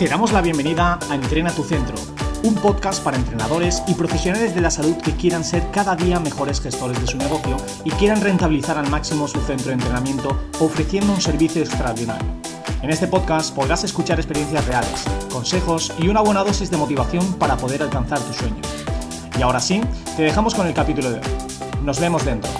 Te damos la bienvenida a Entrena tu Centro, un podcast para entrenadores y profesionales de la salud que quieran ser cada día mejores gestores de su negocio y quieran rentabilizar al máximo su centro de entrenamiento ofreciendo un servicio extraordinario. En este podcast podrás escuchar experiencias reales, consejos y una buena dosis de motivación para poder alcanzar tu sueño. Y ahora sí, te dejamos con el capítulo de hoy. Nos vemos dentro.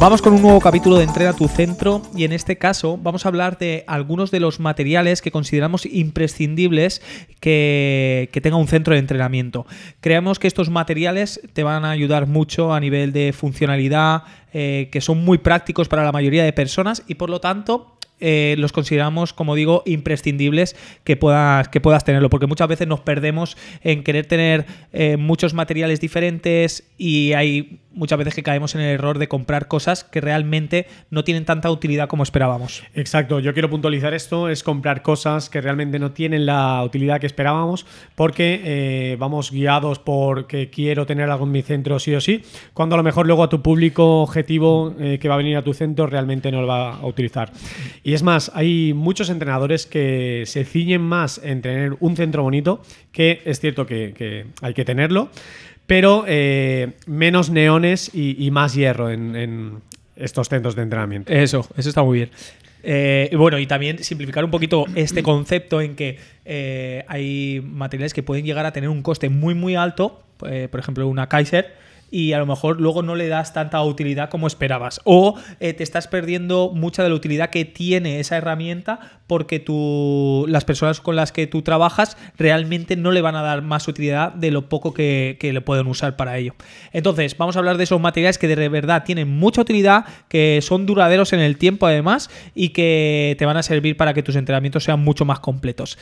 Vamos con un nuevo capítulo de Entrena tu Centro y en este caso vamos a hablar de algunos de los materiales que consideramos imprescindibles que, tenga un centro de entrenamiento. Creemos que estos materiales te van a ayudar mucho a nivel de funcionalidad, eh, que son muy prácticos para la mayoría de personas y por lo tanto eh, los consideramos, como digo, imprescindibles que puedas, que puedas tenerlo, porque muchas veces nos perdemos en querer tener eh, muchos materiales diferentes y hay muchas veces que caemos en el error de comprar cosas que realmente no tienen tanta utilidad como esperábamos. Exacto, yo quiero puntualizar esto, es comprar cosas que realmente no tienen la utilidad que esperábamos porque eh, vamos guiados por que quiero tener algo en mi centro sí o sí, cuando a lo mejor luego a tu público objetivo que va a venir a tu centro realmente no lo va a utilizar. Y es más, hay muchos entrenadores que se ciñen más en tener un centro bonito, que es cierto que, hay que tenerlo, pero eh, menos neones y, más hierro en, estos centros de entrenamiento. Eso, eso está muy bien. Eh, bueno, y también simplificar un poquito este concepto en que eh, hay materiales que pueden llegar a tener un coste muy, muy alto, por ejemplo, una Kaiser y a lo mejor luego no le das tanta utilidad como esperabas. O eh, te estás perdiendo mucha de la utilidad que tiene esa herramienta porque tú, las personas con las que tú trabajas realmente no le van a dar más utilidad de lo poco que, le pueden usar para ello. Entonces, vamos a hablar de esos materiales que de verdad tienen mucha utilidad, que son duraderos en el tiempo además y que te van a servir para que tus entrenamientos sean mucho más completos.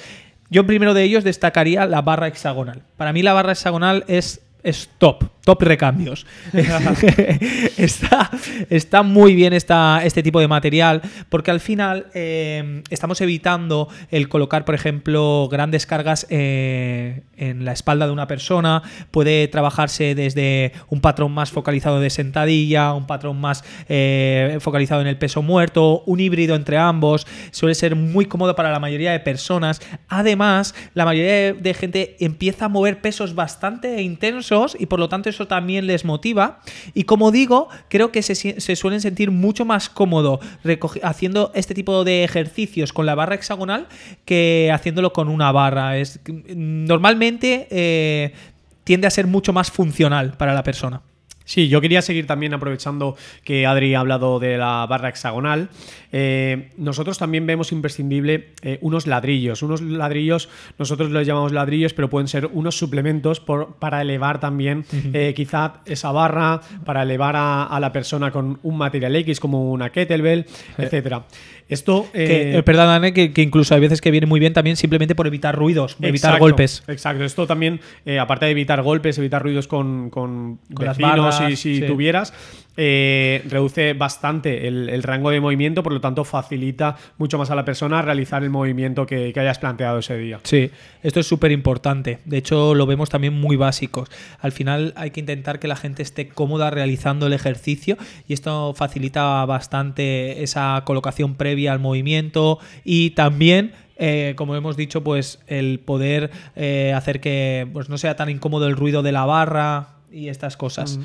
Yo primero de ellos destacaría la barra hexagonal. Para mí la barra hexagonal es es top, top recambios. está, está, muy bien esta, este tipo de material porque al final eh, estamos evitando el colocar, por ejemplo, grandes cargas eh, en la espalda de una persona. Puede trabajarse desde un patrón más focalizado de sentadilla, un patrón más eh, focalizado en el peso muerto, un híbrido entre ambos. Suele ser muy cómodo para la mayoría de personas. Además, la mayoría de gente empieza a mover pesos bastante intensos y por lo tanto eso también les motiva. Y como digo, creo que se, suelen sentir mucho más cómodo haciendo este tipo de ejercicios con la barra hexagonal que haciéndolo con una barra. Es, normalmente eh, tiende a ser mucho más funcional para la persona. Sí, yo quería seguir también aprovechando que Adri ha hablado de la barra hexagonal. Eh, nosotros también vemos imprescindible eh, unos ladrillos. Unos ladrillos, nosotros los llamamos ladrillos, pero pueden ser unos suplementos para elevar también eh, quizá esa barra, para elevar a, la persona con un material X como una kettlebell, etcétera. Esto. Eh, perdón, que, que, incluso hay veces que viene muy bien también simplemente por evitar ruidos, evitar golpes. Exacto. Esto también, eh, aparte de evitar golpes, evitar ruidos con, con, vecinos, si, si tuvieras, eh, reduce bastante el, rango de movimiento, por lo tanto facilita mucho más a la persona realizar el movimiento que, hayas planteado ese día. Sí, esto es súper importante. De hecho, lo vemos también muy básicos. Al final hay que intentar que la gente esté cómoda realizando el ejercicio y esto facilita bastante esa colocación previa al movimiento y también eh, como hemos dicho, pues el poder eh, hacer que pues, no sea tan incómodo el ruido de la barra y estas cosas.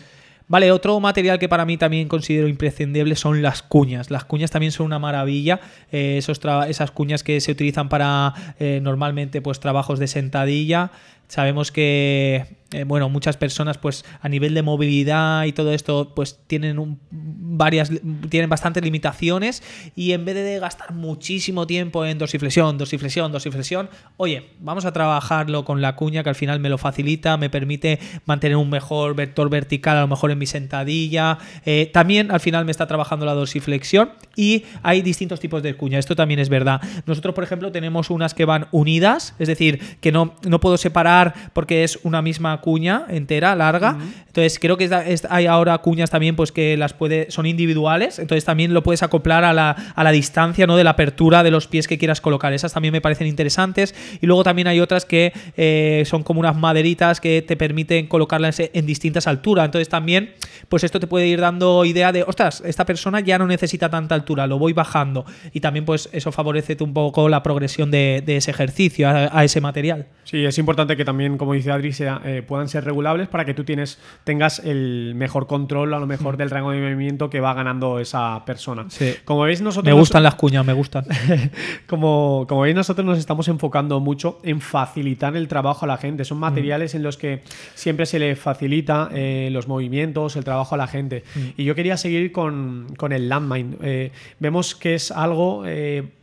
Vale, otro material que para mí también considero imprescindible son las cuñas. Las cuñas también son una maravilla. Eh, esas cuñas que se utilizan para eh, normalmente pues trabajos de sentadilla. Sabemos que, eh, bueno, muchas personas, pues, a nivel de movilidad y todo esto, pues, tienen un, varias, tienen bastantes limitaciones y en vez de gastar muchísimo tiempo en dorsiflexión, dorsiflexión, dorsiflexión, oye, vamos a trabajarlo con la cuña que al final me lo facilita, me permite mantener un mejor vector vertical a lo mejor en mi sentadilla. Eh, también al final me está trabajando la dorsiflexión y hay distintos tipos de cuña. Esto también es verdad. Nosotros, por ejemplo, tenemos unas que van unidas, es decir, que no, no puedo separar porque es una misma cuña entera, larga. Entonces, creo que hay ahora cuñas también pues que las puede son individuales, entonces también lo puedes acoplar a la, a la distancia, ¿no? de la apertura de los pies que quieras colocar. Esas también me parecen interesantes y luego también hay otras que eh, son como unas maderitas que te permiten colocarlas en distintas alturas. Entonces, también pues esto te puede ir dando idea de, ostras, esta persona ya no necesita tanta altura, lo voy bajando y también pues eso favorece un poco la progresión de, ese ejercicio a, ese material. Sí, es importante que también, como dice Adri, eh, puedan ser regulables para que tú tienes, tengas el mejor control a lo mejor mm. del rango de movimiento que va ganando esa persona. Sí. Como veis, nosotros... Me gustan las cuñas, me gustan. como, como veis, nosotros nos estamos enfocando mucho en facilitar el trabajo a la gente. Son mm. materiales en los que siempre se le facilita eh, los movimientos, el trabajo a la gente. Mm. Y yo quería seguir con, el landmine. Eh, vemos que es algo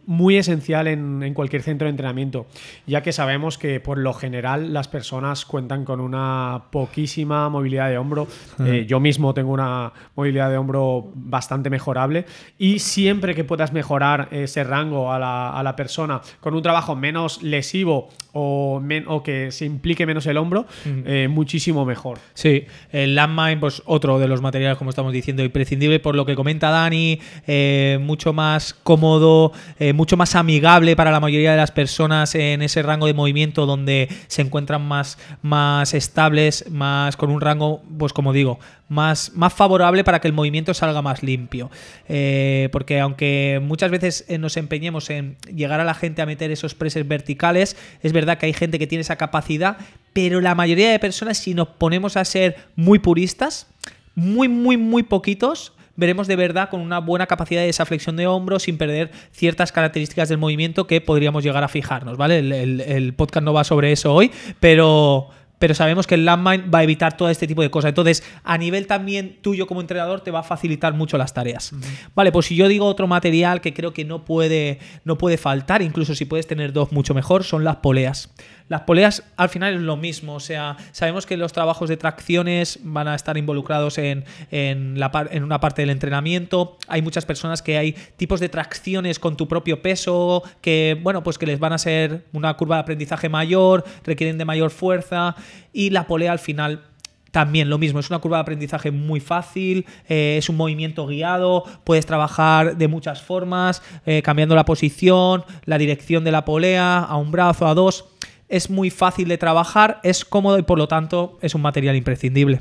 muy esencial en, cualquier centro de entrenamiento, ya que sabemos que por lo general las personas cuentan con una poquísima movilidad de hombro. Eh, yo mismo tengo una movilidad de hombro bastante mejorable y siempre que puedas mejorar ese rango a la, persona con un trabajo menos lesivo o, o, que se implique menos el hombro, eh, muchísimo mejor. Sí, el landmine, pues otro de los materiales, como estamos diciendo, imprescindible por lo que comenta Dani, eh, mucho más cómodo, mucho más amigable para la mayoría de las personas en ese rango de movimiento donde se encuentran más, más estables, más con un rango, pues como digo, más, más favorable para que el movimiento salga más limpio. Eh, porque aunque muchas veces eh, nos empeñemos en llegar a la gente a meter esos preses verticales, es verdad que hay gente que tiene esa capacidad, pero la mayoría de personas, si nos ponemos a ser muy puristas, muy, muy, muy poquitos veremos de verdad con una buena capacidad de esa flexión de hombros sin perder ciertas características del movimiento que podríamos llegar a fijarnos, ¿vale? El, podcast no va sobre eso hoy, pero pero sabemos que el landmine va a evitar todo este tipo de cosas. Entonces, a nivel también tuyo como entrenador, te va a facilitar mucho las tareas. Vale, pues si yo digo otro material que creo que no puede, no puede faltar, incluso si puedes tener dos mucho mejor, son las poleas. Las poleas al final es lo mismo, o sea, sabemos que los trabajos de tracciones van a estar involucrados en, en una parte del entrenamiento. Hay muchas personas que hay tipos de tracciones con tu propio peso que, bueno, pues que les van a ser una curva de aprendizaje mayor, requieren de mayor fuerza y la polea al final también lo mismo, es una curva de aprendizaje muy fácil, eh, es un movimiento guiado, puedes trabajar de muchas formas, eh, cambiando la posición, la dirección de la polea, a un brazo, a dos es muy fácil de trabajar, es cómodo y por lo tanto es un material imprescindible.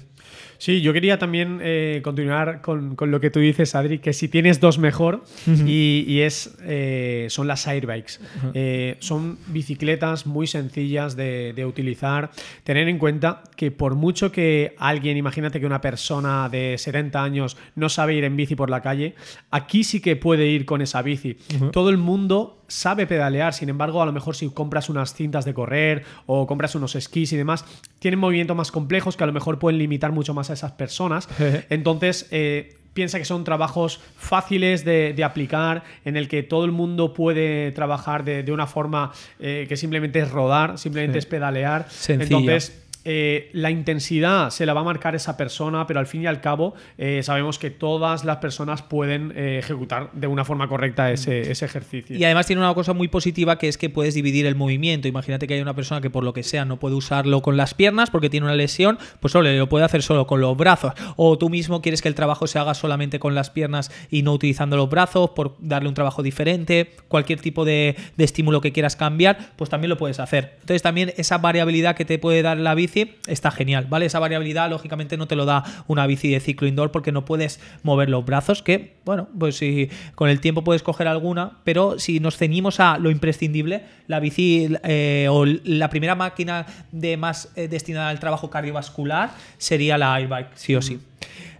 Sí, yo quería también eh, continuar con, lo que tú dices, Adri, que si tienes dos mejor, y, es eh, son las airbikes. Eh, son bicicletas muy sencillas de, de, utilizar. Tener en cuenta que por mucho que alguien, imagínate que una persona de 70 años no sabe ir en bici por la calle, aquí sí que puede ir con esa bici. Todo el mundo sabe pedalear, sin embargo, a lo mejor si compras unas cintas de correr o compras unos esquís y demás, tienen movimientos más complejos que a lo mejor pueden limitar mucho más a esas personas. Entonces, eh, piensa que son trabajos fáciles de, aplicar, en el que todo el mundo puede trabajar de, una forma eh, que simplemente es rodar, simplemente es pedalear. Entonces, eh, la intensidad se la va a marcar esa persona, pero al fin y al cabo eh, sabemos que todas las personas pueden eh, ejecutar de una forma correcta ese, ejercicio. Y además tiene una cosa muy positiva que es que puedes dividir el movimiento. Imagínate que hay una persona que por lo que sea no puede usarlo con las piernas porque tiene una lesión, pues solo lo puede hacer solo con los brazos. O tú mismo quieres que el trabajo se haga solamente con las piernas y no utilizando los brazos por darle un trabajo diferente. Cualquier tipo de, de estímulo que quieras cambiar, pues también lo puedes hacer. Entonces también esa variabilidad que te puede dar la bici está genial, ¿vale? Esa variabilidad lógicamente no te lo da una bici de ciclo indoor porque no puedes mover los brazos, que bueno, pues si con el tiempo puedes coger alguna, pero si nos ceñimos a lo imprescindible, la bici eh, o la primera máquina de más eh, destinada al trabajo cardiovascular sería la airbike, sí o sí. Mm.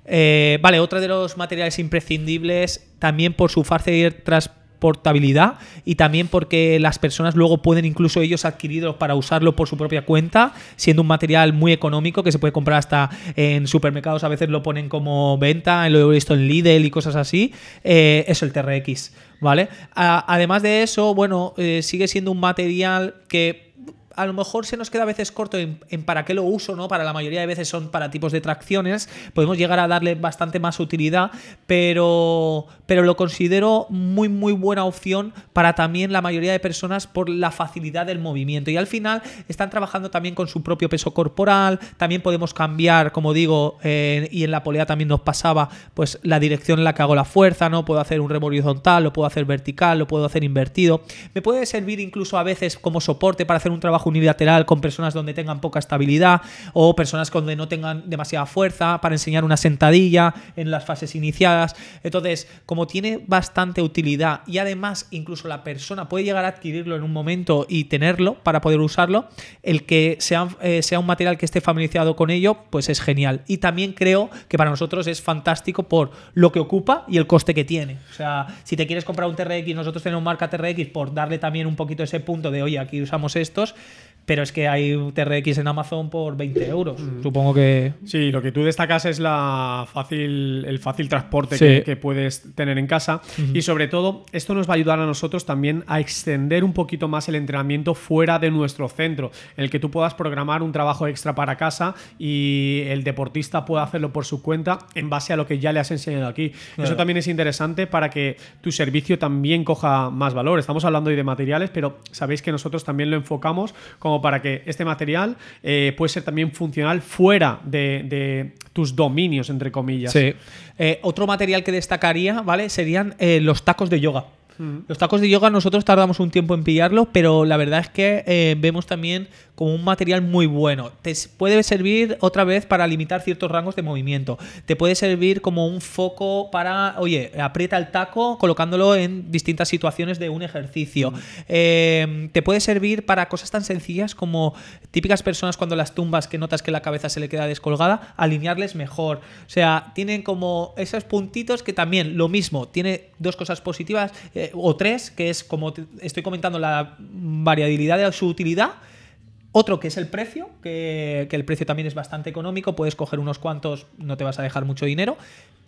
Eh, vale, otro de los materiales imprescindibles, también por su fácil portabilidad y también porque las personas luego pueden incluso ellos adquirirlos para usarlo por su propia cuenta, siendo un material muy económico que se puede comprar hasta en supermercados, a veces lo ponen como venta, lo he visto en Lidl y cosas así, eh, es el TRX, ¿vale? además de eso, bueno, eh, sigue siendo un material que a lo mejor se nos queda a veces corto en, para qué lo uso, ¿no? Para la mayoría de veces son para tipos de tracciones, podemos llegar a darle bastante más utilidad, pero, pero lo considero muy, muy buena opción para también la mayoría de personas por la facilidad del movimiento. Y al final están trabajando también con su propio peso corporal, también podemos cambiar, como digo, eh, y en la polea también nos pasaba, pues la dirección en la que hago la fuerza, ¿no? Puedo hacer un remo horizontal, lo puedo hacer vertical, lo puedo hacer invertido. Me puede servir incluso a veces como soporte para hacer un trabajo unilateral con personas donde tengan poca estabilidad o personas donde no tengan demasiada fuerza para enseñar una sentadilla en las fases iniciadas. Entonces, como tiene bastante utilidad y además incluso la persona puede llegar a adquirirlo en un momento y tenerlo para poder usarlo, el que sea, eh, sea un material que esté familiarizado con ello, pues es genial. Y también creo que para nosotros es fantástico por lo que ocupa y el coste que tiene. O sea, si te quieres comprar un TRX, nosotros tenemos marca TRX por darle también un poquito ese punto de, oye, aquí usamos estos, pero es que hay un TRX en Amazon por 20 euros. Mm. Supongo que. Sí, lo que tú destacas es la fácil, el fácil transporte que, puedes tener en casa. Y sobre todo, esto nos va a ayudar a nosotros también a extender un poquito más el entrenamiento fuera de nuestro centro, en el que tú puedas programar un trabajo extra para casa y el deportista pueda hacerlo por su cuenta en base a lo que ya le has enseñado aquí. Eso también es interesante para que tu servicio también coja más valor. Estamos hablando hoy de materiales, pero sabéis que nosotros también lo enfocamos como para que este material eh, puede ser también funcional fuera de, tus dominios, entre comillas. Sí. Eh, otro material que destacaría, ¿vale? Serían eh, los tacos de yoga. Los tacos de yoga nosotros tardamos un tiempo en pillarlos, pero la verdad es que vemos también como un material muy bueno. Te puede servir otra vez para limitar ciertos rangos de movimiento. Te puede servir como un foco para, oye, aprieta el taco colocándolo en distintas situaciones de un ejercicio. Em, te puede servir para cosas tan sencillas como típicas personas cuando las tumbas que notas que la cabeza se le queda descolgada, alinearles mejor. O sea, tienen como esos puntitos que también lo mismo, tiene dos cosas positivas eh, o tres, que es como estoy comentando la variabilidad de su utilidad otro que es el precio, que, el precio también es bastante económico, puedes coger unos cuantos, no te vas a dejar mucho dinero.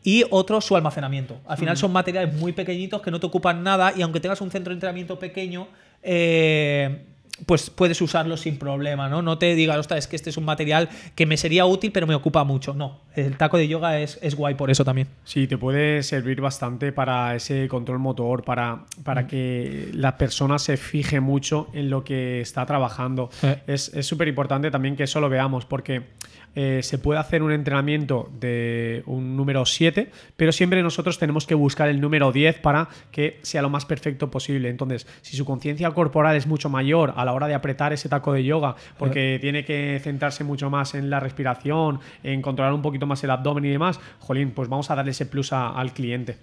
Y otro, su almacenamiento. Al final son materiales muy pequeñitos que no te ocupan nada y aunque tengas un centro de entrenamiento pequeño, eh, pues puedes usarlo sin problema, ¿no? No te digas, ostras, es que este es un material que me sería útil, pero me ocupa mucho. No, el taco de yoga es, guay por eso también. Sí, te puede servir bastante para ese control motor, para, para mm. que la persona se fije mucho en lo que está trabajando. Eh. Es súper importante también que eso lo veamos, porque eh, se puede hacer un entrenamiento de un número 7, pero siempre nosotros tenemos que buscar el número 10 para que sea lo más perfecto posible. Entonces, si su conciencia corporal es mucho mayor a la hora de apretar ese taco de yoga, porque tiene que centrarse mucho más en la respiración, en controlar un poquito más el abdomen y demás, jolín, pues vamos a darle ese plus al cliente.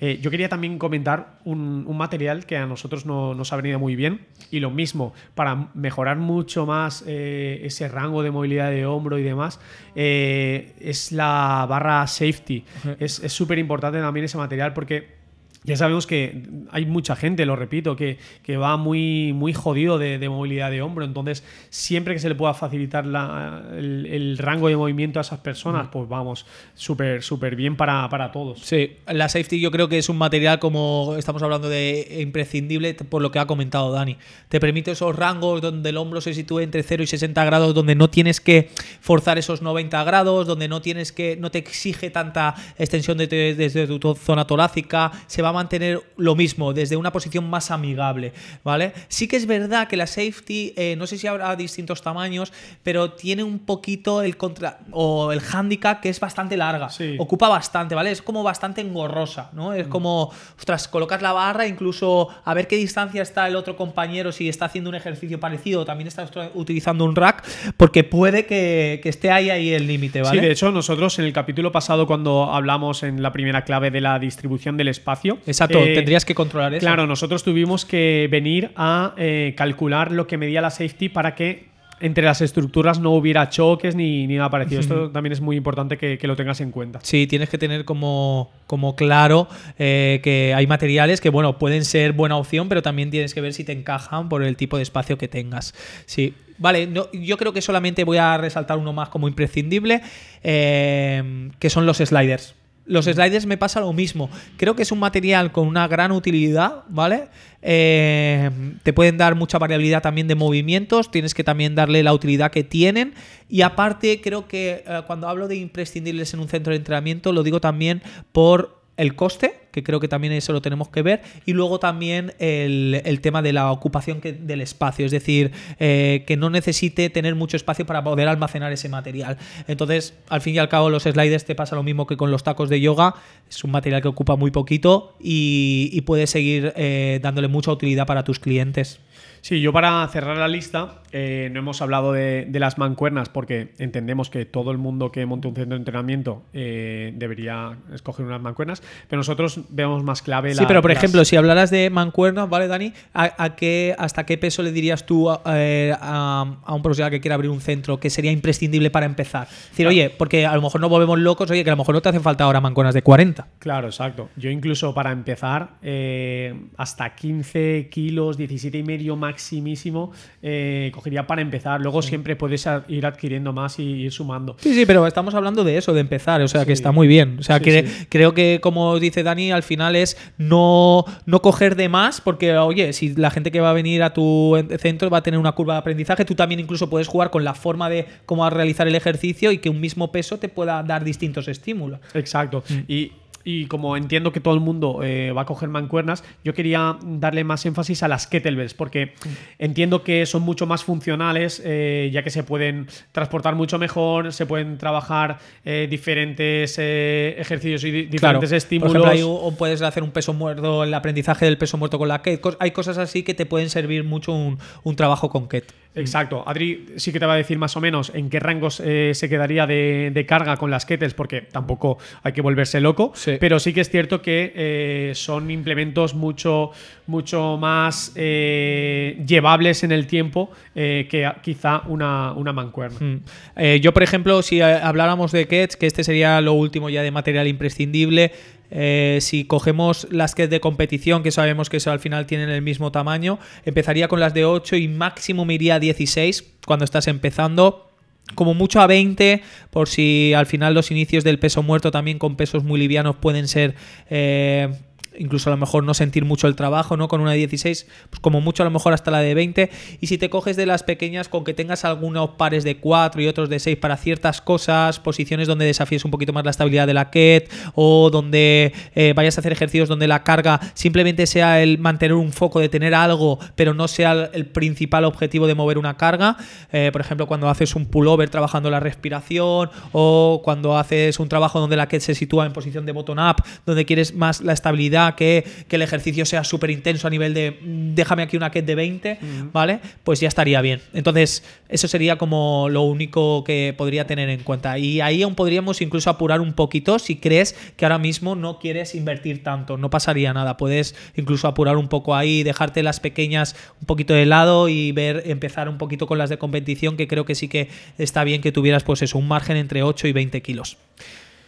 Eh, yo quería también comentar un, material que a nosotros no, nos ha venido muy bien y lo mismo, para mejorar mucho más eh, ese rango de movilidad de hombro y demás, eh, es la barra safety. Es súper importante también ese material porque ya sabemos que hay mucha gente, lo repito, que, que va muy, muy jodido de, movilidad de hombro. Entonces, siempre que se le pueda facilitar el, rango de movimiento a esas personas, pues vamos, súper, súper bien para, para, todos. Sí, la safety yo creo que es un material, como estamos hablando de imprescindible, por lo que ha comentado Dani. Te permite esos rangos donde el hombro se sitúe entre 0 y 60 grados, donde no tienes que forzar esos 90 grados, donde no tienes que, no te exige tanta extensión desde tu zona torácica, se va mantener lo mismo, desde una posición más amigable, ¿vale? Sí que es verdad que la safety, eh, no sé si habrá distintos tamaños, pero tiene un poquito el contra o el handicap que es bastante larga, ocupa bastante, ¿vale? Es como bastante engorrosa, ¿no? Es mm. como, ostras, colocas la barra, incluso a ver qué distancia está el otro compañero, si está haciendo un ejercicio parecido, también está utilizando un rack, porque puede que, esté ahí, ahí el límite, ¿vale? Sí, de hecho, nosotros en el capítulo pasado, cuando hablamos en la primera clave de la distribución del espacio, Exacto, eh, tendrías que controlar eso. Claro, nosotros tuvimos que venir a eh, calcular lo que medía la safety para que entre las estructuras no hubiera choques ni, ni nada parecido. Esto también es muy importante que, que lo tengas en cuenta. Sí, tienes que tener como, como claro eh, que hay materiales que, bueno, pueden ser buena opción, pero también tienes que ver si te encajan por el tipo de espacio que tengas. Sí. Vale, no, yo creo que solamente voy a resaltar uno más como imprescindible, eh, que son los sliders. Los sliders me pasa lo mismo. Creo que es un material con una gran utilidad, ¿vale? Eh, te pueden dar mucha variabilidad también de movimientos, tienes que también darle la utilidad que tienen. Y aparte, creo que eh, cuando hablo de imprescindibles en un centro de entrenamiento, lo digo también por el coste, que creo que también eso lo tenemos que ver, y luego también el, el tema de la ocupación del espacio, es decir, eh, que no necesite tener mucho espacio para poder almacenar ese material. Entonces, al fin y al cabo, los sliders te pasa lo mismo que con los tacos de yoga, es un material que ocupa muy poquito y, y puedes seguir eh, dándole mucha utilidad para tus clientes. Sí, yo para cerrar la lista, eh, no hemos hablado de, de, las mancuernas porque entendemos que todo el mundo que monte un centro de entrenamiento eh, debería escoger unas mancuernas, pero nosotros vemos más clave Sí, pero por las... ejemplo, si hablaras de mancuernas, ¿vale, Dani? ¿A, a qué, ¿Hasta qué peso le dirías tú eh, a, a, un profesional que quiera abrir un centro que sería imprescindible para empezar? Es decir, claro. oye, porque a lo mejor nos volvemos locos, oye, que a lo mejor no te hace falta ahora mancuernas de 40. Claro, exacto. Yo incluso para empezar, eh, hasta 15 kilos, 17 y medio más maximísimo eh, cogería para empezar. Luego sí. siempre puedes ir adquiriendo más y ir sumando. Sí, sí, pero estamos hablando de eso, de empezar. O sea, sí. que está muy bien. O sea, sí, que creo que, como dice Dani, al final es no, no coger de más, porque, oye, si la gente que va a venir a tu centro va a tener una curva de aprendizaje, tú también incluso puedes jugar con la forma de cómo realizar el ejercicio y que un mismo peso te pueda dar distintos estímulos. Exacto. Mm. Y y como entiendo que todo el mundo eh, va a coger mancuernas, yo quería darle más énfasis a las kettlebells, porque entiendo que son mucho más funcionales, eh, ya que se pueden transportar mucho mejor, se pueden trabajar eh, diferentes ejercicios y di diferentes claro. estímulos. Por ejemplo, hay, o puedes hacer un peso muerto, el aprendizaje del peso muerto con la KET. Hay cosas así que te pueden servir mucho un, un trabajo con KET. Exacto. Adri sí que te va a decir más o menos en qué rangos eh, se quedaría de, de, carga con las kettles, porque tampoco hay que volverse loco. Sí. Pero sí que es cierto que eh, son implementos mucho, mucho más eh, llevables en el tiempo eh, que quizá una, una mancuerna. Mm. yo, por ejemplo, si habláramos de kets, que este sería lo último ya de material imprescindible, eh, si cogemos las que de competición, que sabemos que al final tienen el mismo tamaño, empezaría con las de 8 y máximo iría a 16 cuando estás empezando. Como mucho a 20, por si al final los inicios del peso muerto también con pesos muy livianos pueden ser... Eh, incluso a lo mejor no sentir mucho el trabajo, ¿no? Con una de 16, pues como mucho a lo mejor hasta la de 20. Y si te coges de las pequeñas, con que tengas algunos pares de 4 y otros de 6 para ciertas cosas, posiciones donde desafíes un poquito más la estabilidad de la KET o donde eh, vayas a hacer ejercicios donde la carga simplemente sea el mantener un foco de tener algo, pero no sea el principal objetivo de mover una carga. Eh, por ejemplo, cuando haces un pullover trabajando la respiración o cuando haces un trabajo donde la KET se sitúa en posición de bottom up, donde quieres más la estabilidad que, que, el ejercicio sea súper intenso a nivel de déjame aquí una ket de 20, uh -huh. ¿vale? Pues ya estaría bien. Entonces, eso sería como lo único que podría tener en cuenta. Y ahí aún podríamos incluso apurar un poquito si crees que ahora mismo no quieres invertir tanto. No pasaría nada. Puedes incluso apurar un poco ahí, dejarte las pequeñas un poquito de lado y ver, empezar un poquito con las de competición, que creo que sí que está bien que tuvieras, pues eso, un margen entre 8 y 20 kilos.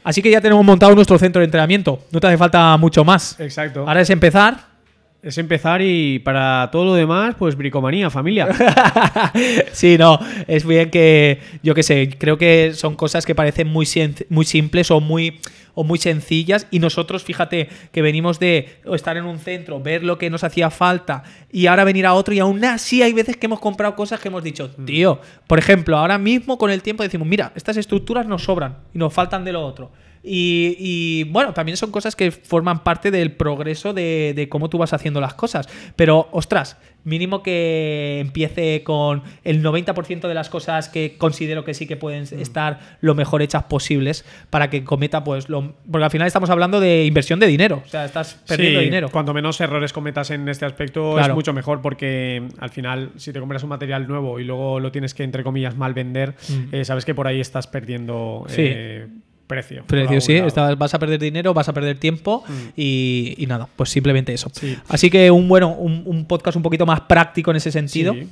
Así que ya tenemos montado nuestro centro de entrenamiento. No te hace falta mucho más. Exacto. Ahora es empezar. Es empezar y para todo lo demás, pues bricomanía, familia. sí, no, es bien que, yo qué sé, creo que son cosas que parecen muy, muy simples o muy, o muy sencillas y nosotros, fíjate, que venimos de estar en un centro, ver lo que nos hacía falta y ahora venir a otro y aún así hay veces que hemos comprado cosas que hemos dicho, tío, por ejemplo, ahora mismo con el tiempo decimos, mira, estas estructuras nos sobran y nos faltan de lo otro. Y, y, bueno, también son cosas que forman parte del progreso de, de, cómo tú vas haciendo las cosas. Pero, ostras, mínimo que empiece con el 90% de las cosas que considero que sí que pueden mm. estar lo mejor hechas posibles para que cometa, pues, lo. Porque al final estamos hablando de inversión de dinero. O sea, estás perdiendo sí, dinero. Cuanto menos errores cometas en este aspecto, claro. es mucho mejor porque al final, si te compras un material nuevo y luego lo tienes que, entre comillas, mal vender, mm. eh, sabes que por ahí estás perdiendo. Sí. Eh, precio. Precio, sí. Estás, vas a perder dinero, vas a perder tiempo mm. y, y, nada, pues simplemente eso. Sí. Así que un bueno, un, un, podcast un poquito más práctico en ese sentido. Sí.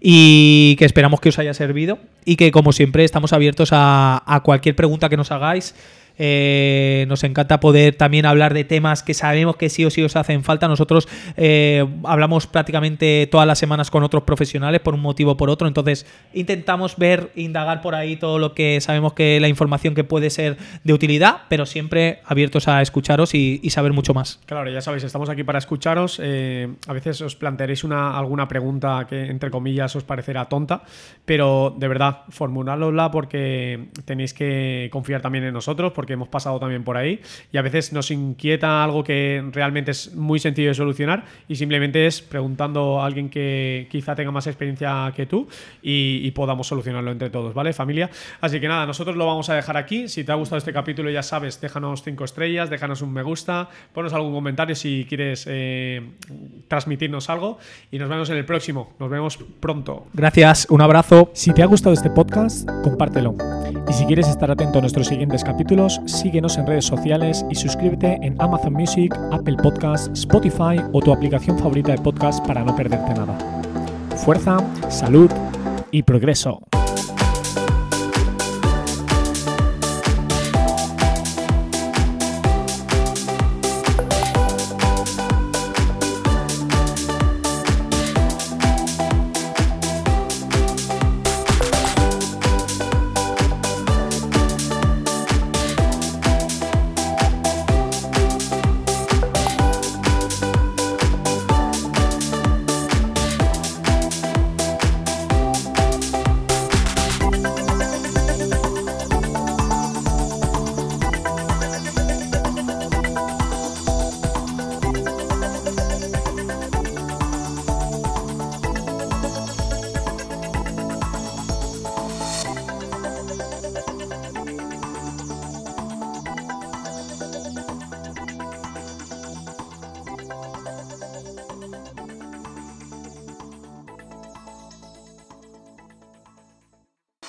y que esperamos que os haya servido y que como siempre estamos abiertos a, a cualquier pregunta que nos hagáis. Eh, nos encanta poder también hablar de temas que sabemos que sí o sí os hacen falta. Nosotros eh, hablamos prácticamente todas las semanas con otros profesionales por un motivo o por otro. Entonces intentamos ver, indagar por ahí todo lo que sabemos que la información que puede ser de utilidad, pero siempre abiertos a escucharos y, saber mucho más. Claro, ya sabéis, estamos aquí para escucharos. Eh, a veces os plantearéis una, alguna pregunta que entre comillas os parecerá tonta, pero de verdad, formuládosla porque tenéis que confiar también en nosotros, porque hemos pasado también por ahí y a veces nos inquieta algo que realmente es muy sencillo de solucionar y simplemente es preguntando a alguien que quizá tenga más experiencia que tú y, podamos solucionarlo entre todos, ¿vale, familia? Así que nada, nosotros lo vamos a dejar aquí. Si te ha gustado este capítulo, ya sabes, déjanos cinco estrellas, déjanos un me gusta, ponos algún comentario si quieres eh, transmitirnos algo y nos vemos en el próximo. Nos vemos pronto. Gracias, un abrazo. Si te ha gustado este podcast, compártelo. Y si quieres estar atento a nuestros siguientes capítulos, síguenos en redes sociales y suscríbete en Amazon Music, Apple Podcasts, Spotify o tu aplicación favorita de podcast para no perderte nada. Fuerza, salud y progreso.